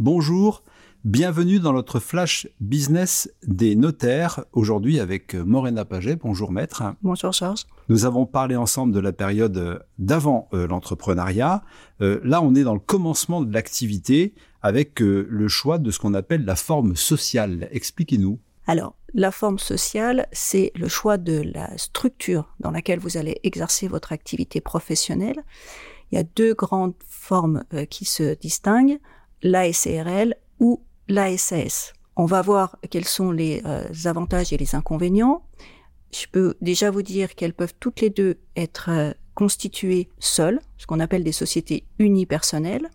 Bonjour, bienvenue dans notre flash business des notaires. Aujourd'hui avec Morena Paget. Bonjour maître. Bonjour Georges. Nous avons parlé ensemble de la période d'avant euh, l'entrepreneuriat. Euh, là, on est dans le commencement de l'activité avec euh, le choix de ce qu'on appelle la forme sociale. Expliquez-nous. Alors, la forme sociale, c'est le choix de la structure dans laquelle vous allez exercer votre activité professionnelle. Il y a deux grandes formes qui se distinguent, la SARL ou la SAS. On va voir quels sont les avantages et les inconvénients je peux déjà vous dire qu'elles peuvent toutes les deux être euh, constituées seules, ce qu'on appelle des sociétés unipersonnelles,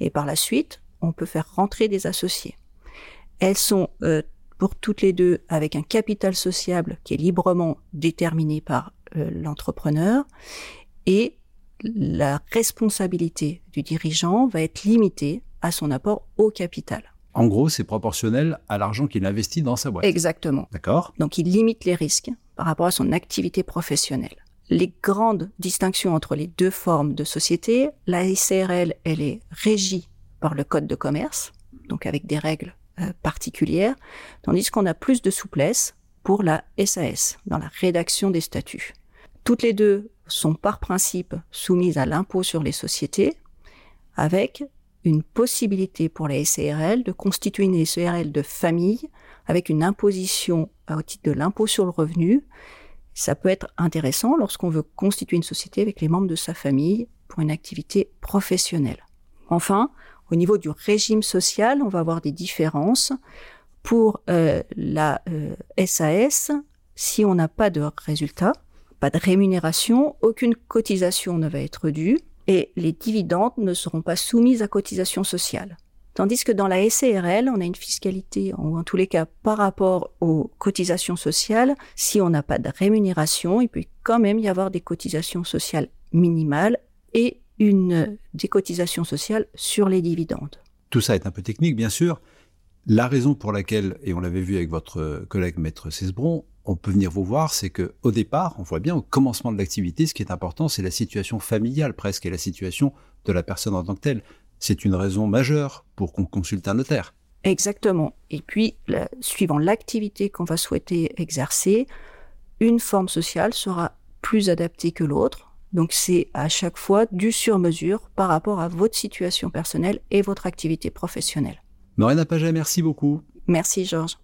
et par la suite, on peut faire rentrer des associés. Elles sont euh, pour toutes les deux avec un capital sociable qui est librement déterminé par euh, l'entrepreneur, et la responsabilité du dirigeant va être limitée à son apport au capital. En gros, c'est proportionnel à l'argent qu'il investit dans sa boîte. Exactement. D'accord. Donc il limite les risques par rapport à son activité professionnelle. Les grandes distinctions entre les deux formes de société, la SARL, elle est régie par le code de commerce, donc avec des règles euh, particulières, tandis qu'on a plus de souplesse pour la SAS, dans la rédaction des statuts. Toutes les deux sont par principe soumises à l'impôt sur les sociétés, avec une possibilité pour la SARL de constituer une SARL de famille avec une imposition au titre de l'impôt sur le revenu. Ça peut être intéressant lorsqu'on veut constituer une société avec les membres de sa famille pour une activité professionnelle. Enfin, au niveau du régime social, on va avoir des différences. Pour euh, la SAS, euh, si on n'a pas de résultat, pas de rémunération, aucune cotisation ne va être due et les dividendes ne seront pas soumises à cotisation sociale. Tandis que dans la SARL, on a une fiscalité, ou en tous les cas par rapport aux cotisations sociales, si on n'a pas de rémunération, il peut quand même y avoir des cotisations sociales minimales et une des cotisations sociales sur les dividendes. Tout ça est un peu technique, bien sûr. La raison pour laquelle, et on l'avait vu avec votre collègue maître Cesbron, on peut venir vous voir, c'est que au départ, on voit bien au commencement de l'activité, ce qui est important, c'est la situation familiale presque et la situation de la personne en tant que telle c'est une raison majeure pour qu'on consulte un notaire. Exactement. Et puis, suivant l'activité qu'on va souhaiter exercer, une forme sociale sera plus adaptée que l'autre. Donc, c'est à chaque fois du sur-mesure par rapport à votre situation personnelle et votre activité professionnelle. Morena Paget, merci beaucoup. Merci, Georges.